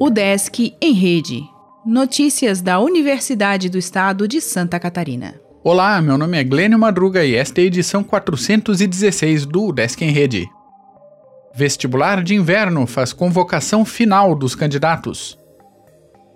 O Desk em Rede. Notícias da Universidade do Estado de Santa Catarina. Olá, meu nome é Glênio Madruga e esta é a edição 416 do Desk em Rede. Vestibular de Inverno faz convocação final dos candidatos.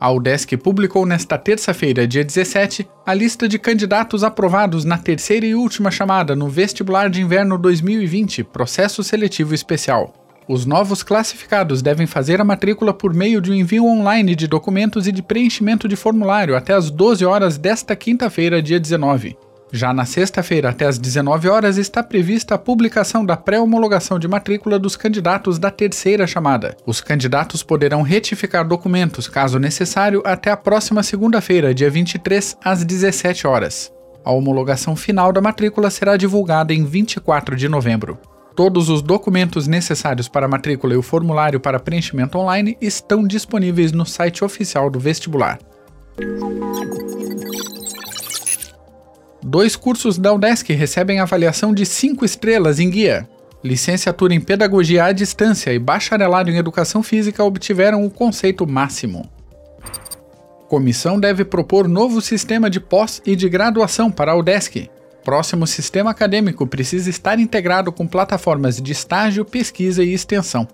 A UDESC publicou nesta terça-feira, dia 17, a lista de candidatos aprovados na terceira e última chamada no Vestibular de Inverno 2020, processo seletivo especial. Os novos classificados devem fazer a matrícula por meio de um envio online de documentos e de preenchimento de formulário até às 12 horas desta quinta-feira, dia 19. Já na sexta-feira, até às 19 horas, está prevista a publicação da pré-homologação de matrícula dos candidatos da terceira chamada. Os candidatos poderão retificar documentos, caso necessário, até a próxima segunda-feira, dia 23, às 17 horas. A homologação final da matrícula será divulgada em 24 de novembro. Todos os documentos necessários para a matrícula e o formulário para preenchimento online estão disponíveis no site oficial do vestibular. Dois cursos da UDESC recebem avaliação de 5 estrelas em guia. Licenciatura em Pedagogia à Distância e Bacharelado em Educação Física obtiveram o conceito máximo. Comissão deve propor novo sistema de pós e de graduação para a UDESC próximo sistema acadêmico precisa estar integrado com plataformas de estágio, pesquisa e extensão.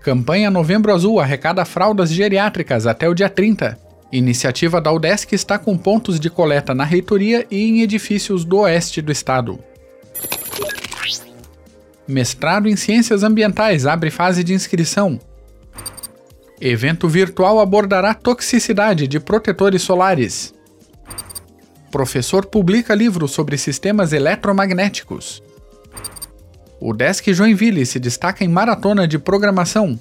Campanha Novembro Azul arrecada fraldas geriátricas até o dia 30. Iniciativa da UDESC está com pontos de coleta na reitoria e em edifícios do oeste do estado. Mestrado em Ciências Ambientais abre fase de inscrição. Evento virtual abordará toxicidade de protetores solares. Professor publica livro sobre sistemas eletromagnéticos. O Desk Joinville se destaca em maratona de programação.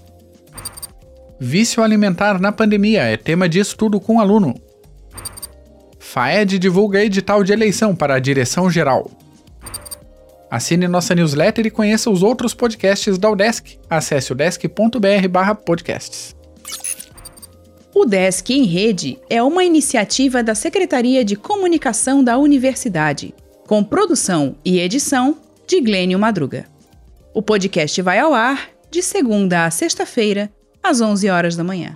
Vício alimentar na pandemia é tema de estudo com aluno. FAED divulga edital de eleição para a direção geral. Assine nossa newsletter e conheça os outros podcasts da UDESC. Acesse udesc.br/podcasts. O Desk em Rede é uma iniciativa da Secretaria de Comunicação da Universidade, com produção e edição de Glênio Madruga. O podcast vai ao ar de segunda a sexta-feira, às 11 horas da manhã.